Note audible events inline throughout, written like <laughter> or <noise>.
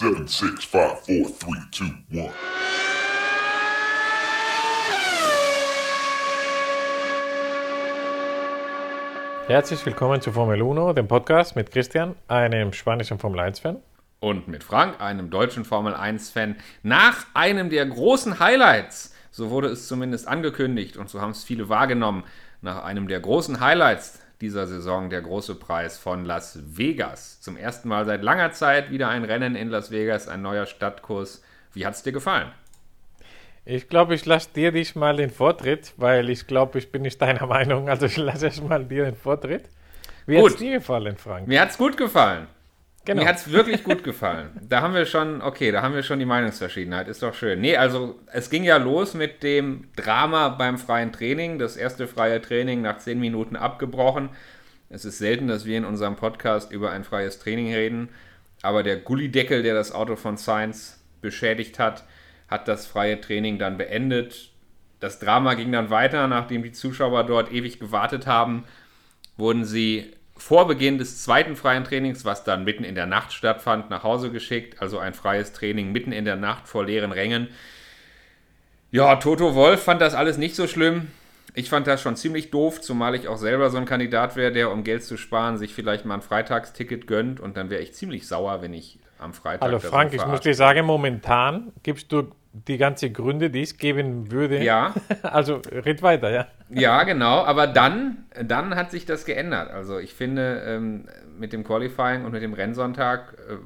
Seven, six, five, four, three, two, one. Herzlich willkommen zu Formel 1, dem Podcast mit Christian, einem spanischen Formel 1-Fan. Und mit Frank, einem deutschen Formel 1-Fan, nach einem der großen Highlights, so wurde es zumindest angekündigt und so haben es viele wahrgenommen, nach einem der großen Highlights dieser Saison der große Preis von Las Vegas. Zum ersten Mal seit langer Zeit wieder ein Rennen in Las Vegas, ein neuer Stadtkurs. Wie hat es dir gefallen? Ich glaube, ich lasse dir diesmal den Vortritt, weil ich glaube, ich bin nicht deiner <laughs> Meinung. Also ich lasse erstmal dir den Vortritt. Wie hat es dir gefallen, Frank? Mir hat es gut gefallen. Genau. Mir hat es wirklich gut gefallen. Da haben wir schon, okay, da haben wir schon die Meinungsverschiedenheit, ist doch schön. Nee, also es ging ja los mit dem Drama beim freien Training. Das erste freie Training nach zehn Minuten abgebrochen. Es ist selten, dass wir in unserem Podcast über ein freies Training reden, aber der Gullideckel, der das Auto von Sainz beschädigt hat, hat das freie Training dann beendet. Das Drama ging dann weiter, nachdem die Zuschauer dort ewig gewartet haben, wurden sie vor Beginn des zweiten freien Trainings, was dann mitten in der Nacht stattfand, nach Hause geschickt. Also ein freies Training mitten in der Nacht vor leeren Rängen. Ja, Toto Wolf fand das alles nicht so schlimm. Ich fand das schon ziemlich doof, zumal ich auch selber so ein Kandidat wäre, der, um Geld zu sparen, sich vielleicht mal ein Freitagsticket gönnt. Und dann wäre ich ziemlich sauer, wenn ich am Freitag. Hallo Frank, ich muss dir sagen, momentan gibst du die ganzen Gründe, die es geben würde. Ja. <laughs> Also red weiter, ja. Ja, genau. Aber dann, dann hat sich das geändert. Also ich finde, ähm, mit dem Qualifying und mit dem Rennsonntag, äh,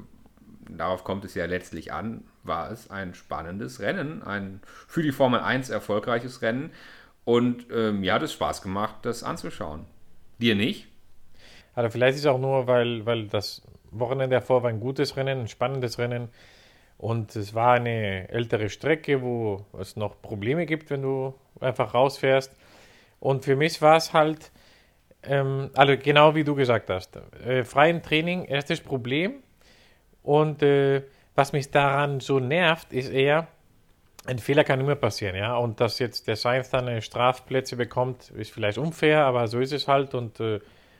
darauf kommt es ja letztlich an, war es ein spannendes Rennen, ein für die Formel 1 erfolgreiches Rennen. Und ähm, ja, hat es Spaß gemacht, das anzuschauen. Dir nicht? Also vielleicht ist es auch nur, weil, weil das Wochenende davor war ein gutes Rennen, ein spannendes Rennen. Und es war eine ältere Strecke, wo es noch Probleme gibt, wenn du einfach rausfährst. Und für mich war es halt, ähm, also genau wie du gesagt hast, äh, freien Training, erstes Problem. Und äh, was mich daran so nervt, ist eher, ein Fehler kann immer passieren, ja. Und dass jetzt der Sainz dann Strafplätze bekommt, ist vielleicht unfair, aber so ist es halt. Und äh,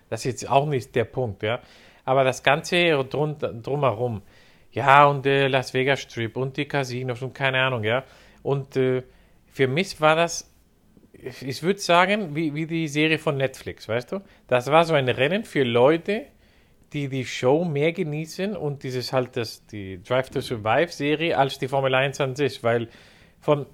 das ist jetzt auch nicht der Punkt, ja. Aber das Ganze drum, drumherum, ja, und der Las Vegas Strip und die Casinos und keine Ahnung, ja. Und äh, für mich war das, ich würde sagen, wie, wie die Serie von Netflix, weißt du? Das war so ein Rennen für Leute, die die Show mehr genießen und dieses halt das, die Drive to Survive Serie als die Formel 1 an sich, weil von,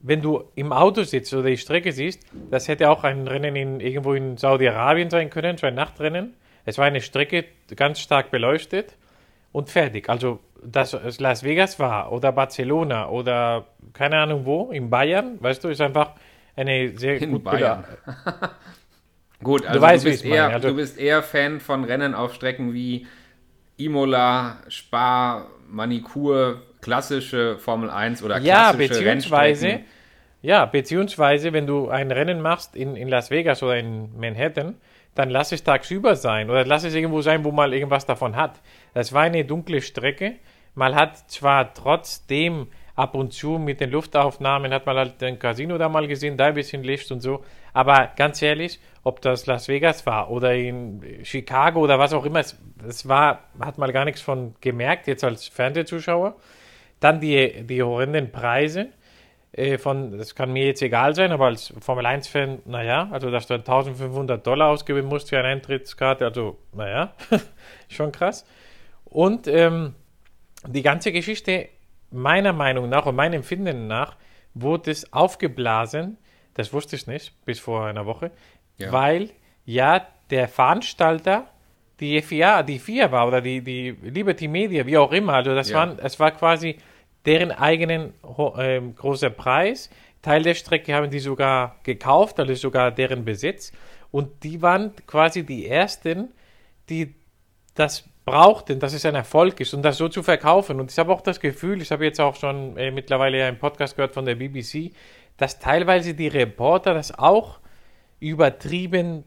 wenn du im Auto sitzt oder die Strecke siehst, das hätte auch ein Rennen in, irgendwo in Saudi-Arabien sein können, so ein Nachtrennen. Es war eine Strecke ganz stark beleuchtet und fertig. Also dass es Las Vegas war oder Barcelona oder keine Ahnung wo, in Bayern, weißt du, ist einfach eine sehr in gut Bayern. <laughs> Gut, also du, weißt, du, bist eher, also, du bist eher Fan von Rennen auf Strecken wie Imola, Spa, Manikur, klassische Formel 1 oder klassische ja, beziehungsweise, Ja, beziehungsweise, wenn du ein Rennen machst in, in Las Vegas oder in Manhattan, dann lass es tagsüber sein oder lass es irgendwo sein, wo man irgendwas davon hat. Das war eine dunkle Strecke. Man hat zwar trotzdem ab und zu mit den Luftaufnahmen hat man halt ein Casino da mal gesehen, da ein bisschen Licht und so. Aber ganz ehrlich, ob das Las Vegas war oder in Chicago oder was auch immer, es war, hat man gar nichts von gemerkt, jetzt als Fernsehzuschauer. Dann die, die horrenden Preise. Äh, von, das kann mir jetzt egal sein, aber als Formel 1-Fan, naja, also dass du 1500 Dollar ausgeben musst für eine Eintrittskarte, also naja, <laughs> schon krass. Und ähm, die ganze Geschichte, meiner Meinung nach und meinem Empfinden nach, wurde es aufgeblasen, das wusste ich nicht bis vor einer Woche, ja. weil ja der Veranstalter die FIA, die FIA war oder die, die Liberty Media, wie auch immer, also das ja. waren, es war quasi deren eigenen äh, großer Preis. Teil der Strecke haben die sogar gekauft, also sogar deren Besitz. Und die waren quasi die ersten, die das brauchten, dass es ein Erfolg ist und das so zu verkaufen. Und ich habe auch das Gefühl, ich habe jetzt auch schon äh, mittlerweile einen Podcast gehört von der BBC, dass teilweise die Reporter das auch übertrieben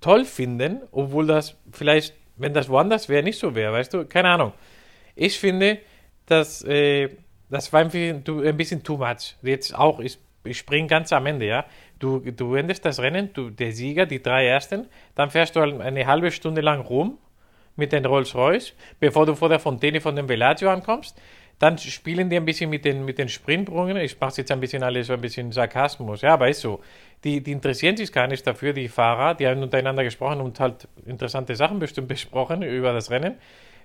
toll finden, obwohl das vielleicht, wenn das woanders wäre, nicht so wäre, weißt du? Keine Ahnung. Ich finde, dass äh, das war ein bisschen too much. Jetzt auch, ich, ich springe ganz am Ende, ja. Du, du endest das Rennen, du, der Sieger, die drei Ersten, dann fährst du halt eine halbe Stunde lang rum mit den Rolls-Royce, bevor du vor der Fontäne von dem Bellagio ankommst. Dann spielen die ein bisschen mit den, mit den Sprintbrunnen. Ich mache jetzt ein bisschen alles so ein bisschen Sarkasmus. Ja, aber ist so. Die, die interessieren sich gar nicht dafür, die Fahrer. Die haben untereinander gesprochen und halt interessante Sachen bestimmt <laughs> besprochen über das Rennen.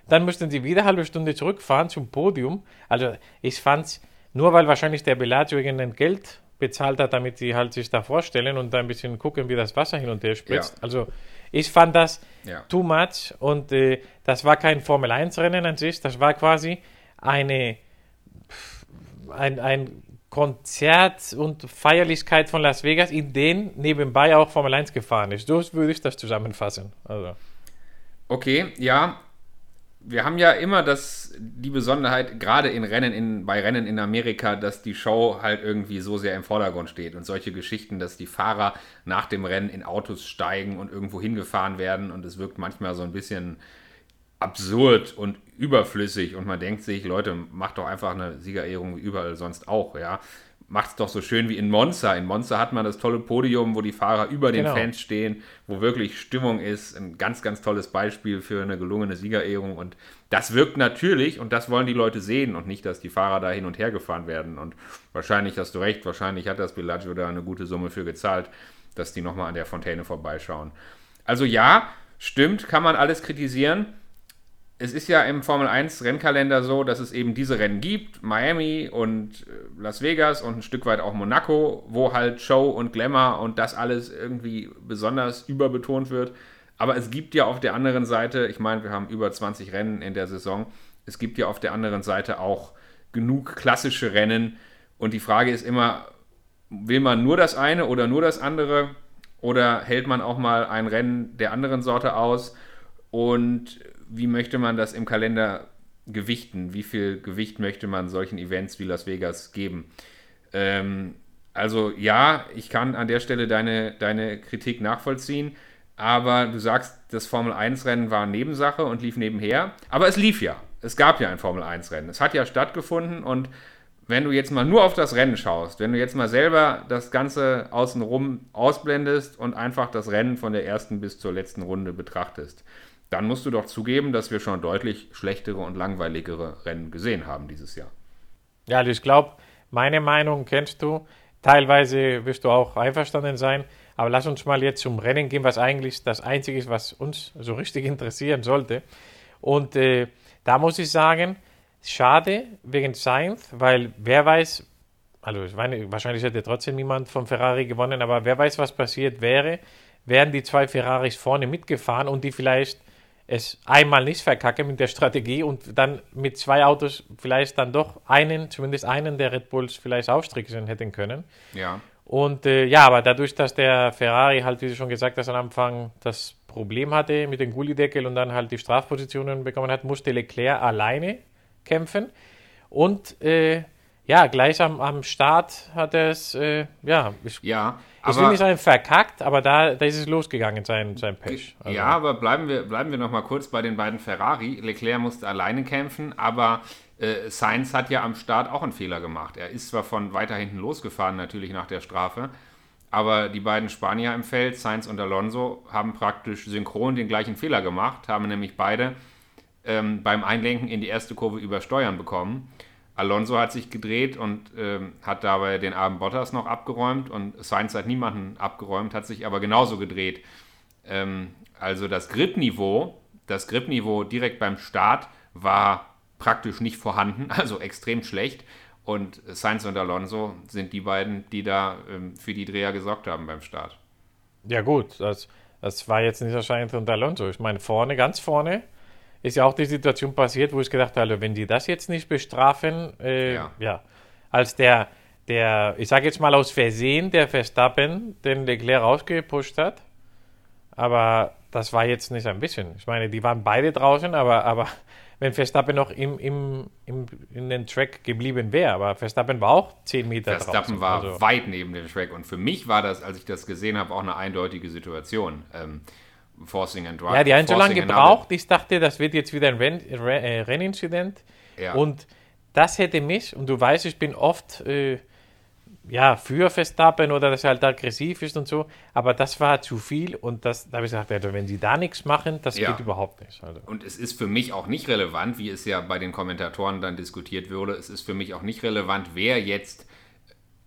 Dann mussten sie wieder eine halbe Stunde zurückfahren zum Podium. Also ich fand es, nur weil wahrscheinlich der Bellagio irgendein Geld bezahlt hat, damit sie halt sich da vorstellen und da ein bisschen gucken, wie das Wasser hin und her spritzt. Ja. Also ich fand das ja. too much und äh, das war kein Formel-1-Rennen an sich, das war quasi eine, ein, ein Konzert und Feierlichkeit von Las Vegas, in denen nebenbei auch Formel 1 gefahren ist. So würde ich das zusammenfassen. Also. Okay, ja. Wir haben ja immer das, die Besonderheit, gerade in Rennen in, bei Rennen in Amerika, dass die Show halt irgendwie so sehr im Vordergrund steht. Und solche Geschichten, dass die Fahrer nach dem Rennen in Autos steigen und irgendwo hingefahren werden. Und es wirkt manchmal so ein bisschen absurd und überflüssig und man denkt sich, Leute, macht doch einfach eine Siegerehrung wie überall sonst auch, ja. Macht es doch so schön wie in Monza. In Monza hat man das tolle Podium, wo die Fahrer über den genau. Fans stehen, wo wirklich Stimmung ist. Ein ganz, ganz tolles Beispiel für eine gelungene Siegerehrung. Und das wirkt natürlich und das wollen die Leute sehen und nicht, dass die Fahrer da hin und her gefahren werden. Und wahrscheinlich hast du recht, wahrscheinlich hat das Bellagio da eine gute Summe für gezahlt, dass die nochmal an der Fontäne vorbeischauen. Also ja, stimmt, kann man alles kritisieren es ist ja im Formel 1 Rennkalender so, dass es eben diese Rennen gibt, Miami und äh, Las Vegas und ein Stück weit auch Monaco, wo halt Show und Glamour und das alles irgendwie besonders überbetont wird. Aber es gibt ja auf der anderen Seite, ich meine, wir haben über 20 Rennen in der Saison, es gibt ja auf der anderen Seite auch genug klassische Rennen. Und die Frage ist immer, will man nur das eine oder nur das andere? Oder hält man auch mal ein Rennen der anderen Sorte aus? Und wie möchte man das im Kalender gewichten? Wie viel Gewicht möchte man solchen Events wie Las Vegas geben? Ähm, also ja, ich kann an der Stelle deine, deine Kritik nachvollziehen, aber du sagst, das Formel 1-Rennen war Nebensache und lief nebenher, aber es lief ja. Es gab ja ein Formel 1-Rennen. Es hat ja stattgefunden und wenn du jetzt mal nur auf das Rennen schaust, wenn du jetzt mal selber das Ganze außenrum ausblendest und einfach das Rennen von der ersten bis zur letzten Runde betrachtest, dann musst du doch zugeben, dass wir schon deutlich schlechtere und langweiligere Rennen gesehen haben dieses Jahr. Ja, also ich glaube, meine Meinung kennst du. Teilweise wirst du auch einverstanden sein. Aber lass uns mal jetzt zum Rennen gehen, was eigentlich das Einzige ist, was uns so richtig interessieren sollte. Und äh, da muss ich sagen, schade wegen Sainz, weil wer weiß, also ich meine, wahrscheinlich hätte trotzdem niemand von Ferrari gewonnen, aber wer weiß, was passiert wäre, wären die zwei Ferraris vorne mitgefahren und die vielleicht es einmal nicht verkacke mit der Strategie und dann mit zwei Autos vielleicht dann doch einen, zumindest einen der Red Bulls vielleicht aufstricken hätten können. Ja. Und äh, ja, aber dadurch, dass der Ferrari halt, wie du schon gesagt hast, am Anfang das Problem hatte mit dem Gullideckel und dann halt die Strafpositionen bekommen hat, musste Leclerc alleine kämpfen. Und äh, ja, gleich am, am Start hat er es, äh, ja, ich, ja, ich will nicht sagen verkackt, aber da, da ist es losgegangen, sein, sein Pech. Also. Ja, aber bleiben wir, bleiben wir noch mal kurz bei den beiden Ferrari. Leclerc musste alleine kämpfen, aber äh, Sainz hat ja am Start auch einen Fehler gemacht. Er ist zwar von weiter hinten losgefahren, natürlich nach der Strafe, aber die beiden Spanier im Feld, Sainz und Alonso, haben praktisch synchron den gleichen Fehler gemacht, haben nämlich beide ähm, beim Einlenken in die erste Kurve übersteuern bekommen. Alonso hat sich gedreht und ähm, hat dabei den armen Bottas noch abgeräumt und Sainz hat niemanden abgeräumt, hat sich aber genauso gedreht. Ähm, also das Gripniveau, das Gripniveau direkt beim Start war praktisch nicht vorhanden, <laughs> also extrem schlecht. Und Sainz und Alonso sind die beiden, die da ähm, für die Dreher gesorgt haben beim Start. Ja gut, das, das war jetzt nicht wahrscheinlich unter Alonso. Ich meine, vorne, ganz vorne, ist ja auch die Situation passiert, wo ich gedacht habe, wenn die das jetzt nicht bestrafen, äh, ja. ja. als der, der, ich sage jetzt mal aus Versehen, der Verstappen den Leclerc rausgepusht hat, aber das war jetzt nicht ein bisschen. Ich meine, die waren beide draußen, aber, aber wenn Verstappen noch im, im, im, in den Track geblieben wäre, aber Verstappen war auch 10 Meter Verstappen draußen. Verstappen war also. weit neben dem Track und für mich war das, als ich das gesehen habe, auch eine eindeutige Situation. Ähm, Forcing and Drive. Ja, die haben so lange gebraucht. Ich dachte, das wird jetzt wieder ein Renn, äh, Rennincident. Ja. Und das hätte mich, und du weißt, ich bin oft äh, ja, für Verstappen oder dass er halt aggressiv ist und so, aber das war zu viel und das, da habe ich gesagt, also wenn sie da nichts machen, das ja. geht überhaupt nicht. Also. Und es ist für mich auch nicht relevant, wie es ja bei den Kommentatoren dann diskutiert wurde, es ist für mich auch nicht relevant, wer jetzt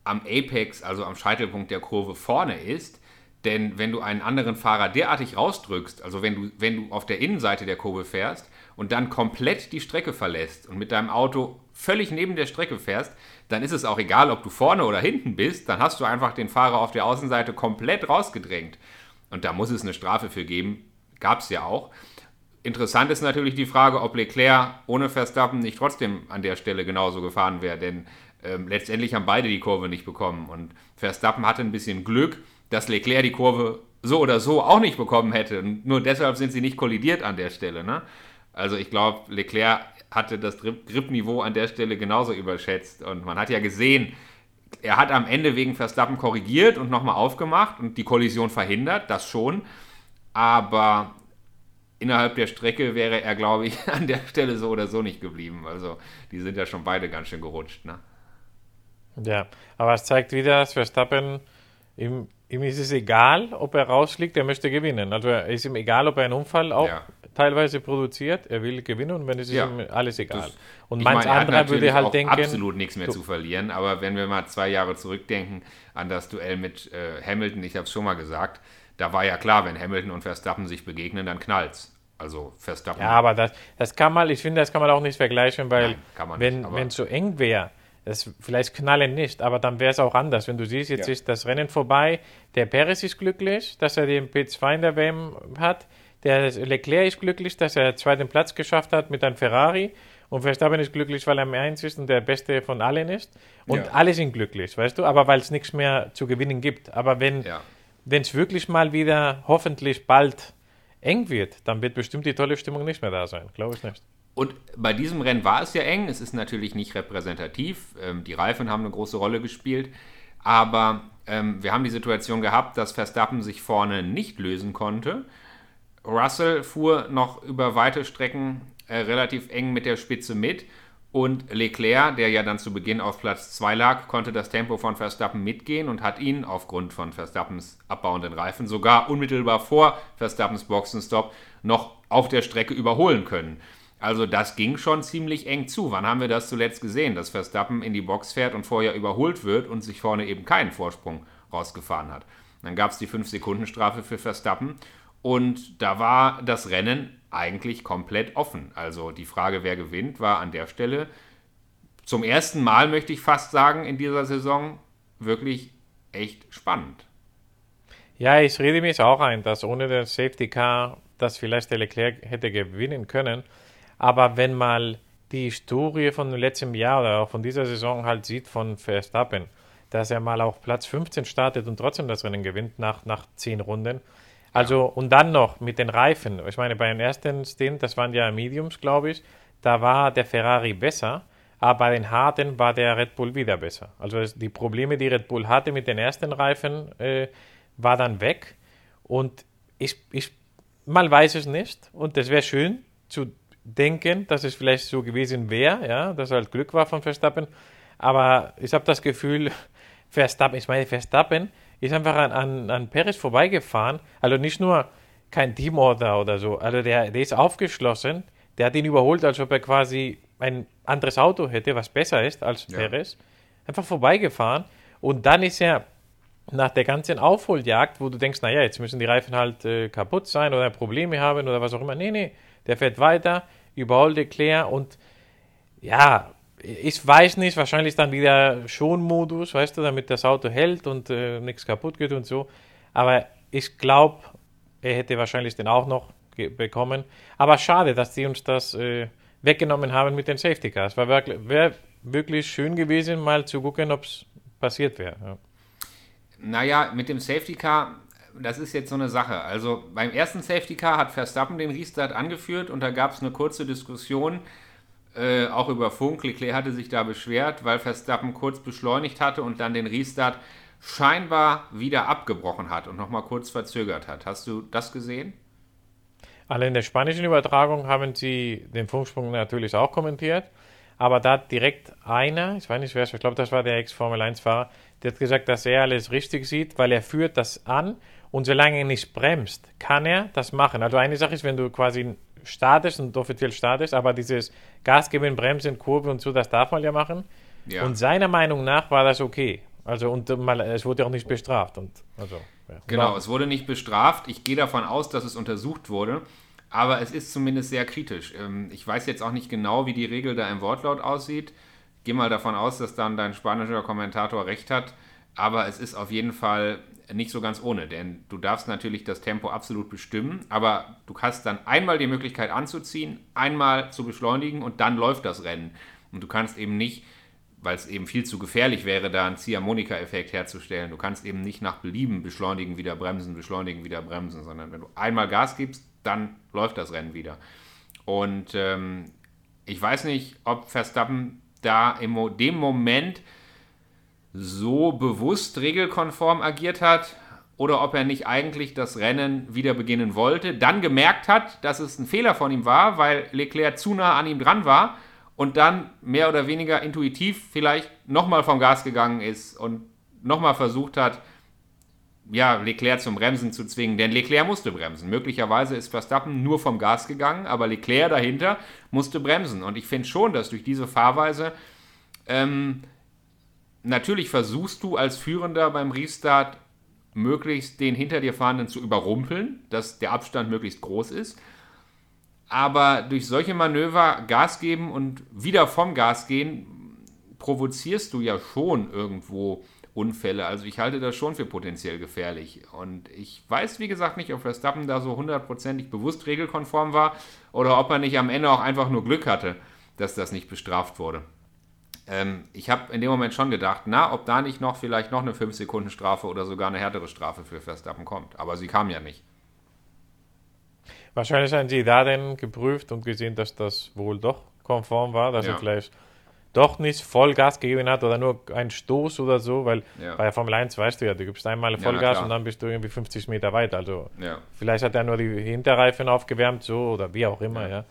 am Apex, also am Scheitelpunkt der Kurve vorne ist, denn wenn du einen anderen Fahrer derartig rausdrückst, also wenn du, wenn du auf der Innenseite der Kurve fährst und dann komplett die Strecke verlässt und mit deinem Auto völlig neben der Strecke fährst, dann ist es auch egal, ob du vorne oder hinten bist, dann hast du einfach den Fahrer auf der Außenseite komplett rausgedrängt. Und da muss es eine Strafe für geben. Gab es ja auch. Interessant ist natürlich die Frage, ob Leclerc ohne Verstappen nicht trotzdem an der Stelle genauso gefahren wäre, denn ähm, letztendlich haben beide die Kurve nicht bekommen. Und Verstappen hatte ein bisschen Glück, dass Leclerc die Kurve so oder so auch nicht bekommen hätte. Nur deshalb sind sie nicht kollidiert an der Stelle. Ne? Also ich glaube, Leclerc hatte das Gripniveau an der Stelle genauso überschätzt. Und man hat ja gesehen, er hat am Ende wegen Verstappen korrigiert und nochmal aufgemacht und die Kollision verhindert, das schon. Aber innerhalb der Strecke wäre er, glaube ich, <laughs> an der Stelle so oder so nicht geblieben. Also die sind ja schon beide ganz schön gerutscht. Ne? Ja, aber es zeigt wieder, dass Verstappen ihm, ihm ist es egal, ob er rausfliegt, er möchte gewinnen. Also es ist ihm egal, ob er einen Unfall auch ja. teilweise produziert, er will gewinnen und wenn es ist ja. ihm alles egal. Das, und manch anderer würde halt denken. absolut nichts mehr zu verlieren, aber wenn wir mal zwei Jahre zurückdenken an das Duell mit äh, Hamilton, ich habe es schon mal gesagt, da war ja klar, wenn Hamilton und Verstappen sich begegnen, dann knallt's. Also Verstappen. Ja, aber das, das kann man, ich finde, das kann man auch nicht vergleichen, weil Nein, wenn es so eng wäre, das vielleicht knallen nicht, aber dann wäre es auch anders. Wenn du siehst, jetzt ja. ist das Rennen vorbei, der Perez ist glücklich, dass er den P2 in der WM hat, der Leclerc ist glücklich, dass er den zweiten Platz geschafft hat mit einem Ferrari und Verstappen ist glücklich, weil er am 1 ist und der Beste von allen ist. Und ja. alle sind glücklich, weißt du, aber weil es nichts mehr zu gewinnen gibt. Aber wenn ja. es wirklich mal wieder hoffentlich bald eng wird, dann wird bestimmt die tolle Stimmung nicht mehr da sein, glaube ich nicht. Und bei diesem Rennen war es ja eng. Es ist natürlich nicht repräsentativ. Ähm, die Reifen haben eine große Rolle gespielt. Aber ähm, wir haben die Situation gehabt, dass Verstappen sich vorne nicht lösen konnte. Russell fuhr noch über weite Strecken äh, relativ eng mit der Spitze mit. Und Leclerc, der ja dann zu Beginn auf Platz 2 lag, konnte das Tempo von Verstappen mitgehen und hat ihn aufgrund von Verstappens abbauenden Reifen sogar unmittelbar vor Verstappens Boxenstopp noch auf der Strecke überholen können. Also das ging schon ziemlich eng zu. Wann haben wir das zuletzt gesehen, dass Verstappen in die Box fährt und vorher überholt wird und sich vorne eben keinen Vorsprung rausgefahren hat? Dann gab es die 5-Sekunden-Strafe für Verstappen und da war das Rennen eigentlich komplett offen. Also die Frage, wer gewinnt, war an der Stelle zum ersten Mal, möchte ich fast sagen, in dieser Saison wirklich echt spannend. Ja, ich rede mir auch ein, dass ohne den Safety Car das vielleicht der Leclerc hätte gewinnen können. Aber wenn mal die Historie von letztem Jahr oder auch von dieser Saison halt sieht von Verstappen, dass er mal auf Platz 15 startet und trotzdem das Rennen gewinnt nach, nach 10 Runden. Also, ja. und dann noch mit den Reifen. Ich meine, beim ersten Stint, das waren ja Mediums, glaube ich, da war der Ferrari besser, aber bei den harten war der Red Bull wieder besser. Also die Probleme, die Red Bull hatte mit den ersten Reifen, äh, war dann weg. Und ich, ich mal weiß es nicht. Und das wäre schön zu denken, dass es vielleicht so gewesen wäre, ja, dass halt Glück war von Verstappen. Aber ich habe das Gefühl, <laughs> Verstappen, ich meine, Verstappen ist einfach an, an, an Perez vorbeigefahren. Also nicht nur kein Teamorder oder so, also der, der ist aufgeschlossen, der hat ihn überholt, als ob er quasi ein anderes Auto hätte, was besser ist als ja. Perez. Einfach vorbeigefahren und dann ist er nach der ganzen Aufholjagd, wo du denkst, naja, jetzt müssen die Reifen halt äh, kaputt sein oder Probleme haben oder was auch immer. Nee, nee, der fährt weiter, überholt Leclerc und ja, ich weiß nicht, wahrscheinlich dann wieder Schonmodus, weißt du, damit das Auto hält und äh, nichts kaputt geht und so. Aber ich glaube, er hätte wahrscheinlich den auch noch bekommen. Aber schade, dass die uns das äh, weggenommen haben mit den Safety Cars. Wäre wirklich, wär wirklich schön gewesen, mal zu gucken, ob es passiert wäre. Ja. Naja, mit dem Safety Car das ist jetzt so eine Sache. Also beim ersten Safety Car hat Verstappen den Restart angeführt und da gab es eine kurze Diskussion, äh, auch über Funk. Leclerc hatte sich da beschwert, weil Verstappen kurz beschleunigt hatte und dann den Restart scheinbar wieder abgebrochen hat und nochmal kurz verzögert hat. Hast du das gesehen? Alle in der spanischen Übertragung haben sie den Funksprung natürlich auch kommentiert. aber da hat direkt einer, ich weiß nicht wer, ich glaube, das war der Ex-Formel-1-Fahrer, der hat gesagt, dass er alles richtig sieht, weil er führt das an und solange er nicht bremst, kann er das machen. Also eine Sache ist, wenn du quasi startest und offiziell startest, aber dieses Gas geben, Bremsen, Kurve und so, das darf man ja machen. Ja. Und seiner Meinung nach war das okay. Also und mal, es wurde auch nicht bestraft. Und, also, ja. Genau, es wurde nicht bestraft. Ich gehe davon aus, dass es untersucht wurde. Aber es ist zumindest sehr kritisch. Ähm, ich weiß jetzt auch nicht genau, wie die Regel da im Wortlaut aussieht. Gehe mal davon aus, dass dann dein spanischer Kommentator recht hat. Aber es ist auf jeden Fall nicht so ganz ohne, denn du darfst natürlich das Tempo absolut bestimmen, aber du hast dann einmal die Möglichkeit anzuziehen, einmal zu beschleunigen und dann läuft das Rennen. Und du kannst eben nicht, weil es eben viel zu gefährlich wäre, da einen Ziehharmonika-Effekt herzustellen, du kannst eben nicht nach Belieben beschleunigen, wieder bremsen, beschleunigen, wieder bremsen, sondern wenn du einmal Gas gibst, dann läuft das Rennen wieder. Und ähm, ich weiß nicht, ob Verstappen da in dem Moment so bewusst regelkonform agiert hat oder ob er nicht eigentlich das Rennen wieder beginnen wollte, dann gemerkt hat, dass es ein Fehler von ihm war, weil Leclerc zu nah an ihm dran war und dann mehr oder weniger intuitiv vielleicht nochmal vom Gas gegangen ist und nochmal versucht hat, ja, Leclerc zum Bremsen zu zwingen, denn Leclerc musste bremsen. Möglicherweise ist Verstappen nur vom Gas gegangen, aber Leclerc dahinter musste bremsen. Und ich finde schon, dass durch diese Fahrweise ähm, natürlich versuchst du als Führender beim Restart möglichst den hinter dir fahrenden zu überrumpeln, dass der Abstand möglichst groß ist. Aber durch solche Manöver Gas geben und wieder vom Gas gehen, provozierst du ja schon irgendwo Unfälle. Also ich halte das schon für potenziell gefährlich. Und ich weiß, wie gesagt, nicht, ob Verstappen da so hundertprozentig bewusst regelkonform war oder ob er nicht am Ende auch einfach nur Glück hatte, dass das nicht bestraft wurde ähm, ich habe in dem Moment schon gedacht, na, ob da nicht noch vielleicht noch eine 5-Sekunden-Strafe oder sogar eine härtere Strafe für Verstappen kommt. Aber sie kam ja nicht. Wahrscheinlich haben sie da dann geprüft und gesehen, dass das wohl doch konform war, dass ja. er vielleicht doch nicht voll Gas gegeben hat oder nur einen Stoß oder so, weil ja. bei der Formel 1 weißt du ja, du gibst einmal Vollgas ja, und dann bist du irgendwie 50 Meter weit. Also vielleicht hat er nur die Hinterreifen aufgewärmt, so oder wie auch immer, ja.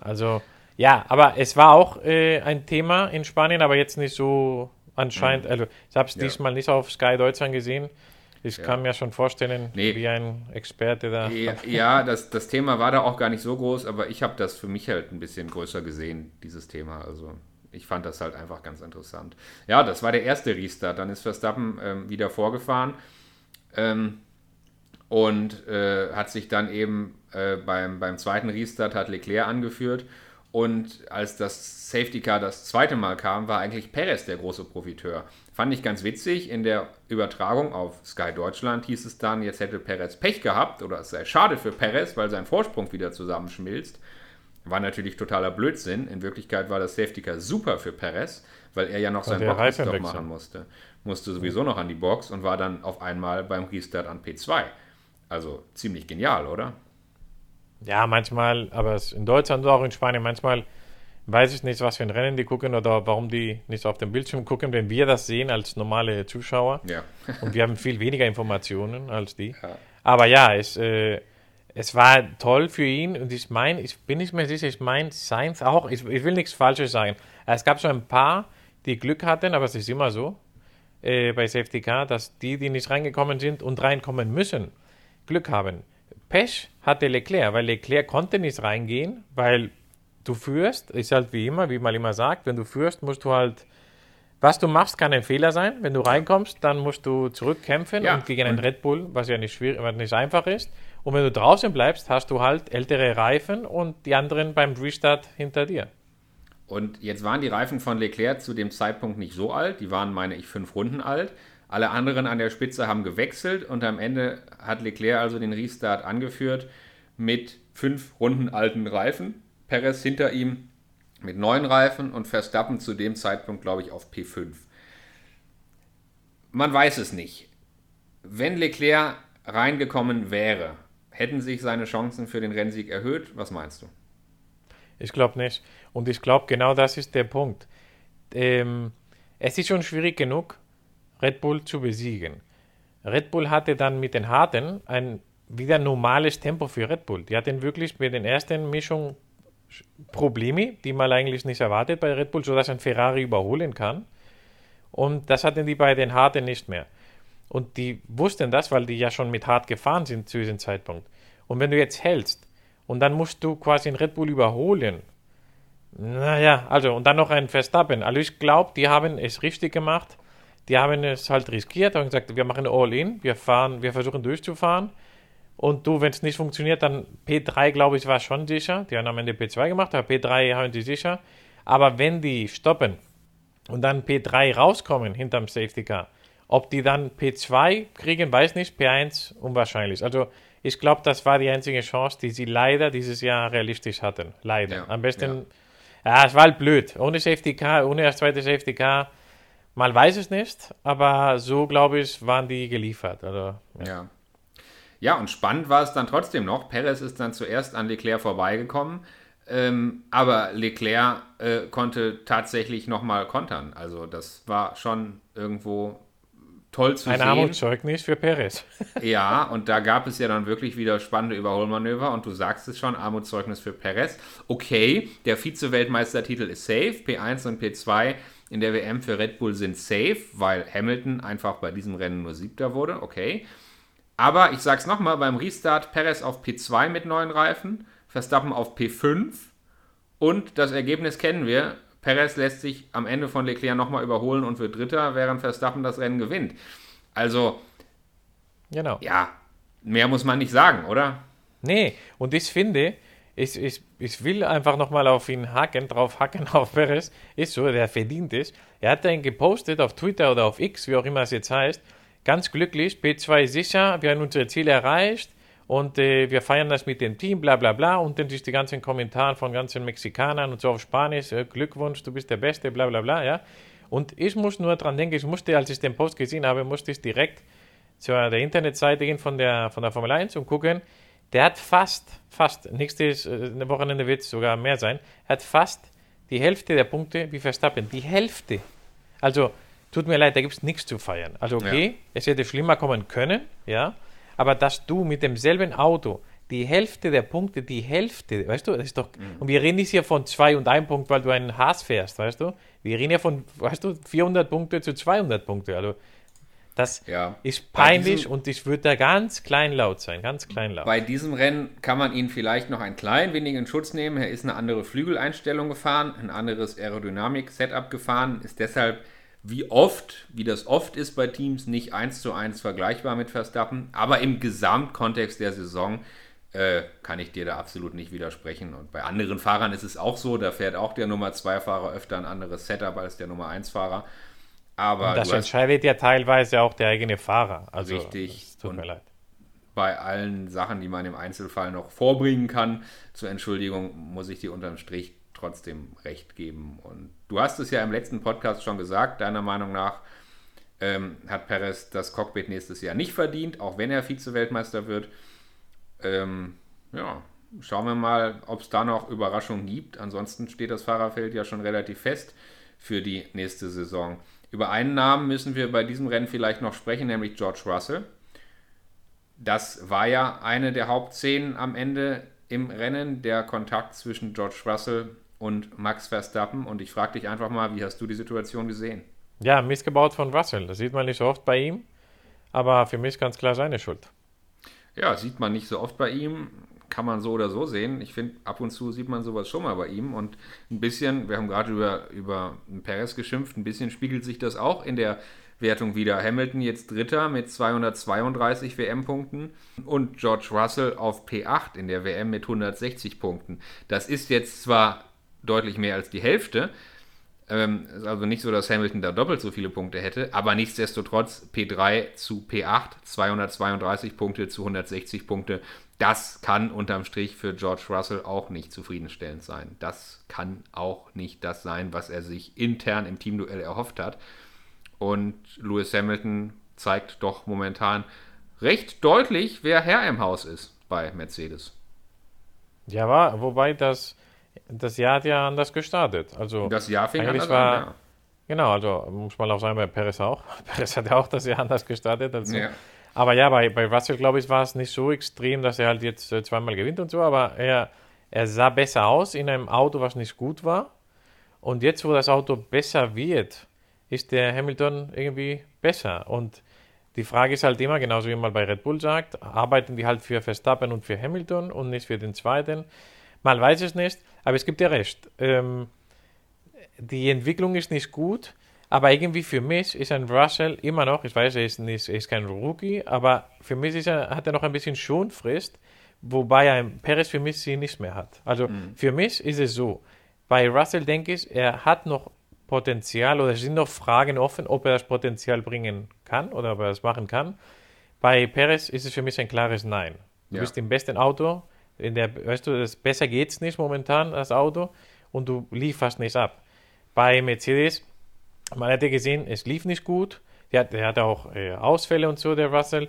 Also ja, aber es war auch äh, ein Thema in Spanien, aber jetzt nicht so anscheinend. Mhm. Also ich habe es ja. diesmal nicht auf Sky Deutschland gesehen. Ich ja. kann mir schon vorstellen, nee. wie ein Experte da. Ja, ja, das, das Thema war da auch gar nicht so groß, aber ich habe das für mich halt ein bisschen größer gesehen, dieses Thema. Also ich fand das halt einfach ganz interessant. Ja, das war der erste Restart. Dann ist Verstappen ähm, wieder vorgefahren ähm, und äh, hat sich dann eben äh, beim, beim zweiten Restart hat Leclerc angeführt und als das Safety Car das zweite Mal kam, war eigentlich Perez der große Profiteur. Fand ich ganz witzig. In der Übertragung auf Sky Deutschland hieß es dann, jetzt hätte Perez Pech gehabt oder es sei schade für Perez, weil sein Vorsprung wieder zusammenschmilzt. War natürlich totaler Blödsinn. In Wirklichkeit war das Safety Car super für Perez, weil er ja noch seinen Boxenstopp machen musste. Musste sowieso noch an die Box und war dann auf einmal beim Restart an P2. Also ziemlich genial, oder? Ja, manchmal, aber in Deutschland und auch in Spanien, manchmal weiß ich nicht, was für ein Rennen die gucken oder warum die nicht auf dem Bildschirm gucken, wenn wir das sehen als normale Zuschauer. Ja. <laughs> und wir haben viel weniger Informationen als die. Ja. Aber ja, es, äh, es war toll für ihn und ich meine, ich bin nicht mehr sicher, ich meine, Sainz auch, ich, ich, will nichts Falsches sagen. Es gab so ein paar, die Glück hatten, aber es ist immer so äh, bei Safety Car, dass die, die nicht reingekommen sind und reinkommen müssen, Glück haben. Pech hatte Leclerc, weil Leclerc konnte nicht reingehen, weil du führst, ist halt wie immer, wie man immer sagt, wenn du führst, musst du halt, was du machst, kann ein Fehler sein. Wenn du reinkommst, dann musst du zurückkämpfen ja. und gegen einen Red Bull, was ja nicht schwierig, was nicht einfach ist. Und wenn du draußen bleibst, hast du halt ältere Reifen und die anderen beim Restart hinter dir. Und jetzt waren die Reifen von Leclerc zu dem Zeitpunkt nicht so alt, die waren, meine ich, fünf Runden alt. Alle anderen an der Spitze haben gewechselt und am Ende hat Leclerc also den Restart angeführt mit fünf Runden alten Reifen. Perez hinter ihm mit neun Reifen und Verstappen zu dem Zeitpunkt, glaube ich, auf P5. Man weiß es nicht. Wenn Leclerc reingekommen wäre, hätten sich seine Chancen für den Rennsieg erhöht? Was meinst du? Ich glaube nicht. Und ich glaube, genau das ist der Punkt. Ähm, es ist schon schwierig genug, Red Bull zu besiegen. Red Bull hatte dann mit den Harten ein wieder normales Tempo für Red Bull. Die hatten wirklich mit den ersten Mischungen Probleme, die man eigentlich nicht erwartet bei Red Bull, sodass ein Ferrari überholen kann. Und das hatten die bei den Harten nicht mehr. Und die wussten das, weil die ja schon mit hart gefahren sind zu diesem Zeitpunkt. Und wenn du jetzt hältst und dann musst du quasi einen Red Bull überholen, naja, also und dann noch ein Verstappen. Also ich glaube, die haben es richtig gemacht. Die haben es halt riskiert und gesagt, wir machen All-In, wir fahren, wir versuchen durchzufahren. Und du, wenn es nicht funktioniert, dann P3, glaube ich, war schon sicher. Die haben am Ende P2 gemacht, aber P3 haben die sicher. Aber wenn die stoppen und dann P3 rauskommen hinterm Safety Car, ob die dann P2 kriegen, weiß nicht. P1 unwahrscheinlich. Also ich glaube, das war die einzige Chance, die sie leider dieses Jahr realistisch hatten. Leider. Ja, Am besten, ja. ja. es war halt blöd. Ohne Safety Car, ohne das zweite Safety Car, mal weiß es nicht, aber so glaube ich, waren die geliefert. Also, ja. ja. Ja, und spannend war es dann trotzdem noch. Perez ist dann zuerst an Leclerc vorbeigekommen, ähm, aber Leclerc äh, konnte tatsächlich nochmal kontern. Also das war schon irgendwo toll zu Ein sehen. Ein Armutszeugnis für Perez. <laughs> ja, und da gab es ja dann wirklich wieder spannende Überholmanöver und du sagst es schon, Armutszeugnis für Perez. Okay, der Vize-Weltmeistertitel ist safe, P1 und P2 in der WM für Red Bull sind safe, weil Hamilton einfach bei diesem Rennen nur Siebter wurde, okay. Aber ich sag's nochmal, beim Restart Perez auf P2 mit neuen Reifen, Verstappen auf P5 und das Ergebnis kennen wir, Perez lässt sich am Ende von Leclerc nochmal überholen und wird Dritter, während Verstappen das Rennen gewinnt. Also, genau. ja, mehr muss man nicht sagen, oder? Nee, und ich finde, ich, ich, ich will einfach nochmal auf ihn hacken, drauf hacken <laughs> auf Perez. Ist so, der verdient es. Er hat dann gepostet auf Twitter oder auf X, wie auch immer es jetzt heißt. Ganz glücklich, P2 sicher, wir haben unsere Ziele erreicht und äh, wir feiern das mit dem Team, bla bla bla. Und dann ist die ganzen Kommentare von ganzen Mexikanern und so auf Spanisch, äh, Glückwunsch, du bist der Beste, bla bla bla, ja. Und ich muss nur dran denken, ich musste, als ich den Post gesehen habe, musste ich direkt zu der Internetseite gehen von der, von der Formel 1 und gucken, der hat fast, fast, nächstes äh, Wochenende wird es sogar mehr sein, er hat fast die Hälfte der Punkte wie Verstappen. Die Hälfte. Also, tut mir leid, da gibt es nichts zu feiern. Also, okay, ja. es hätte schlimmer kommen können, ja, aber dass du mit demselben Auto die Hälfte der Punkte, die Hälfte, weißt du, das ist doch, mhm. und wir reden nicht hier von zwei und ein Punkt, weil du einen Haas fährst, weißt du, wir reden ja von, weißt du, 400 Punkte zu 200 Punkte, also das ja. ist peinlich diesem, und ich würde da ganz kleinlaut sein, ganz kleinlaut. Bei diesem Rennen kann man ihn vielleicht noch ein klein wenig in Schutz nehmen. Er ist eine andere Flügeleinstellung gefahren, ein anderes Aerodynamik-Setup gefahren, ist deshalb wie oft, wie das oft ist bei Teams, nicht eins zu eins vergleichbar mit Verstappen. Aber im Gesamtkontext der Saison äh, kann ich dir da absolut nicht widersprechen. Und bei anderen Fahrern ist es auch so, da fährt auch der Nummer 2 Fahrer öfter ein anderes Setup als der Nummer 1 Fahrer. Aber und das entscheidet ja teilweise auch der eigene Fahrer. Also, richtig. tut mir leid. Bei allen Sachen, die man im Einzelfall noch vorbringen kann, zur Entschuldigung, muss ich dir unterm Strich trotzdem recht geben. Und du hast es ja im letzten Podcast schon gesagt, deiner Meinung nach ähm, hat Perez das Cockpit nächstes Jahr nicht verdient, auch wenn er Vize-Weltmeister wird. Ähm, ja, schauen wir mal, ob es da noch Überraschungen gibt. Ansonsten steht das Fahrerfeld ja schon relativ fest für die nächste Saison. Über einen Namen müssen wir bei diesem Rennen vielleicht noch sprechen, nämlich George Russell. Das war ja eine der Hauptszenen am Ende im Rennen, der Kontakt zwischen George Russell und Max Verstappen. Und ich frage dich einfach mal, wie hast du die Situation gesehen? Ja, missgebaut von Russell. Das sieht man nicht so oft bei ihm, aber für mich ganz klar seine Schuld. Ja, sieht man nicht so oft bei ihm. Kann man so oder so sehen. Ich finde, ab und zu sieht man sowas schon mal bei ihm. Und ein bisschen, wir haben gerade über, über Perez geschimpft, ein bisschen spiegelt sich das auch in der Wertung wieder. Hamilton jetzt Dritter mit 232 WM-Punkten und George Russell auf P8 in der WM mit 160 Punkten. Das ist jetzt zwar deutlich mehr als die Hälfte. Ähm, also nicht so, dass Hamilton da doppelt so viele Punkte hätte, aber nichtsdestotrotz P3 zu P8, 232 Punkte zu 160 Punkte. Das kann unterm Strich für George Russell auch nicht zufriedenstellend sein. Das kann auch nicht das sein, was er sich intern im Teamduell erhofft hat. Und Lewis Hamilton zeigt doch momentan recht deutlich, wer Herr im Haus ist bei Mercedes. Ja, war, wobei das das Jahr hat ja anders gestartet. Also das Jahr fing anders war, an, ja. Genau, also muss man auch sagen, bei Perez auch. <laughs> Perez hat ja auch das Jahr anders gestartet. Also. Ja. Aber ja, bei, bei Russell, glaube ich, war es nicht so extrem, dass er halt jetzt äh, zweimal gewinnt und so, aber er, er sah besser aus in einem Auto, was nicht gut war. Und jetzt, wo das Auto besser wird, ist der Hamilton irgendwie besser. Und die Frage ist halt immer, genauso wie man bei Red Bull sagt, arbeiten die halt für Verstappen und für Hamilton und nicht für den zweiten. Man weiß es nicht, aber es gibt ja recht. Ähm, die Entwicklung ist nicht gut, aber irgendwie für mich ist ein Russell immer noch, ich weiß, er ist, nicht, er ist kein Rookie, aber für mich ist er, hat er noch ein bisschen Schonfrist, wobei ein Perez für mich sie nicht mehr hat. Also mhm. für mich ist es so, bei Russell denke ich, er hat noch Potenzial oder es sind noch Fragen offen, ob er das Potenzial bringen kann oder ob er das machen kann. Bei Perez ist es für mich ein klares Nein. Du ja. bist im besten Auto, in der, weißt du, das besser geht's nicht momentan als Auto und du lieferst nicht ab. Bei Mercedes, man hätte gesehen, es lief nicht gut. Der, der hatte auch äh, Ausfälle und so, der Russell.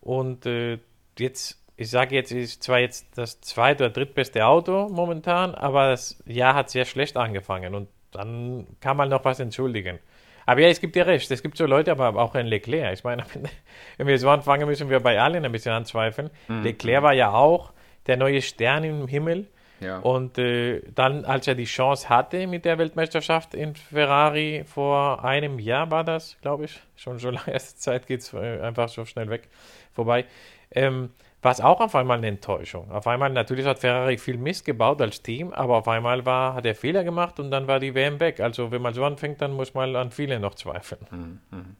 Und äh, jetzt, ich sage jetzt, ist zwar jetzt das zweite oder drittbeste Auto momentan, aber das Jahr hat sehr schlecht angefangen und dann kann man noch was entschuldigen. Aber ja, es gibt ja recht, es gibt so Leute, aber auch ein Leclerc. Ich meine, <laughs> wenn wir so anfangen, müssen wir bei allen ein bisschen anzweifeln. Mhm. Leclerc war ja auch der neue Stern im Himmel. Ja. Und äh, dann, als er die Chance hatte mit der Weltmeisterschaft in Ferrari vor einem Jahr war das, glaube ich, schon so lange <laughs> Zeit geht es äh, einfach so schnell weg vorbei. Ähm, war es auch auf einmal eine Enttäuschung. Auf einmal, natürlich hat Ferrari viel Mist gebaut als Team, aber auf einmal war, hat er Fehler gemacht und dann war die WM weg. Also wenn man so anfängt, dann muss man an viele noch zweifeln. Mhm. mhm.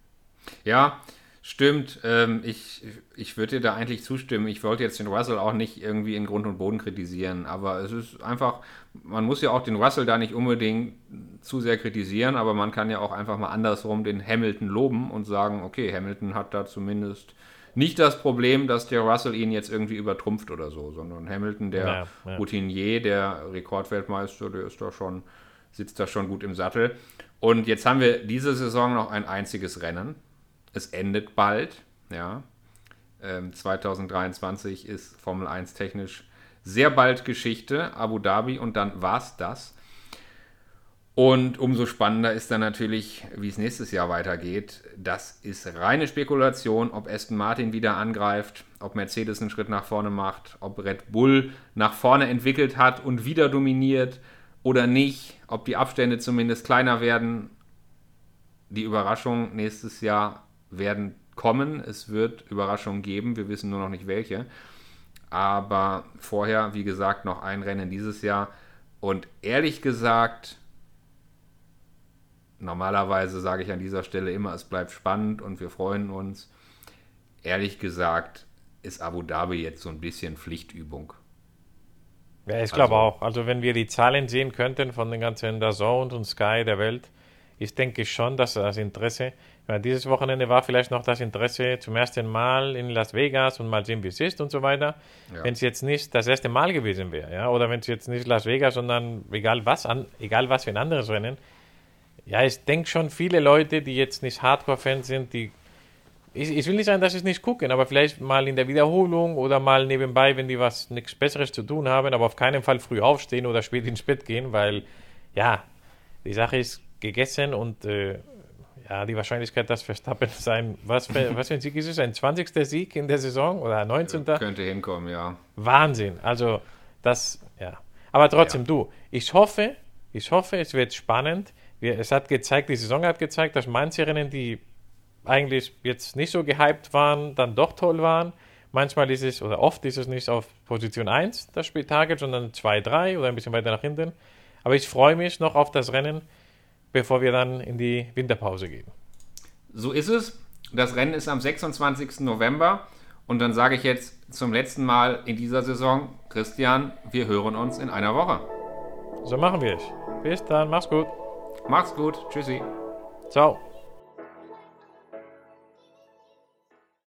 Ja, Stimmt, ähm, ich, ich würde dir da eigentlich zustimmen. Ich wollte jetzt den Russell auch nicht irgendwie in Grund und Boden kritisieren, aber es ist einfach, man muss ja auch den Russell da nicht unbedingt zu sehr kritisieren, aber man kann ja auch einfach mal andersrum den Hamilton loben und sagen, okay, Hamilton hat da zumindest nicht das Problem, dass der Russell ihn jetzt irgendwie übertrumpft oder so, sondern Hamilton, der ja, ja. Routinier, der Rekordweltmeister, der ist da schon, sitzt da schon gut im Sattel. Und jetzt haben wir diese Saison noch ein einziges Rennen es endet bald. Ja. Ähm, 2023 ist Formel 1 technisch sehr bald Geschichte, Abu Dhabi und dann war es das. Und umso spannender ist dann natürlich, wie es nächstes Jahr weitergeht. Das ist reine Spekulation, ob Aston Martin wieder angreift, ob Mercedes einen Schritt nach vorne macht, ob Red Bull nach vorne entwickelt hat und wieder dominiert oder nicht, ob die Abstände zumindest kleiner werden. Die Überraschung nächstes Jahr werden kommen. Es wird Überraschungen geben. Wir wissen nur noch nicht welche. Aber vorher, wie gesagt, noch ein Rennen dieses Jahr. Und ehrlich gesagt, normalerweise sage ich an dieser Stelle immer, es bleibt spannend und wir freuen uns. Ehrlich gesagt ist Abu Dhabi jetzt so ein bisschen Pflichtübung. Ja, ich glaube also, auch. Also wenn wir die Zahlen sehen könnten von den ganzen Dazone und Sky der Welt, ich denke schon, dass das Interesse ja, dieses Wochenende war vielleicht noch das Interesse zum ersten Mal in Las Vegas und mal sehen, wie es ist und so weiter. Ja. Wenn es jetzt nicht das erste Mal gewesen wäre, ja, oder wenn es jetzt nicht Las Vegas, sondern egal was, an, egal was für ein anderes Rennen. Ja, ich denke schon, viele Leute, die jetzt nicht Hardcore-Fans sind, die ich, ich, will nicht sagen, dass sie es nicht gucken, aber vielleicht mal in der Wiederholung oder mal nebenbei, wenn die was nichts Besseres zu tun haben, aber auf keinen Fall früh aufstehen oder spät ins Bett gehen, weil ja, die Sache ist gegessen und äh, ja, die Wahrscheinlichkeit, dass Verstappen <laughs> sein, was für, was für ein Sieg ist es? Ein 20. Sieg in der Saison oder 19. Könnte hinkommen, ja. Wahnsinn. Also, das, ja. Aber trotzdem, ja. du, ich hoffe, ich hoffe, es wird spannend. Es hat gezeigt, die Saison hat gezeigt, dass manche Rennen, die eigentlich jetzt nicht so gehypt waren, dann doch toll waren. Manchmal ist es, oder oft ist es nicht auf Position 1 das Spieltag, sondern 2, 3 oder ein bisschen weiter nach hinten. Aber ich freue mich noch auf das Rennen bevor wir dann in die Winterpause gehen. So ist es. Das Rennen ist am 26. November. Und dann sage ich jetzt zum letzten Mal in dieser Saison, Christian, wir hören uns in einer Woche. So machen wir es. Bis dann, mach's gut. Mach's gut. Tschüssi. Ciao.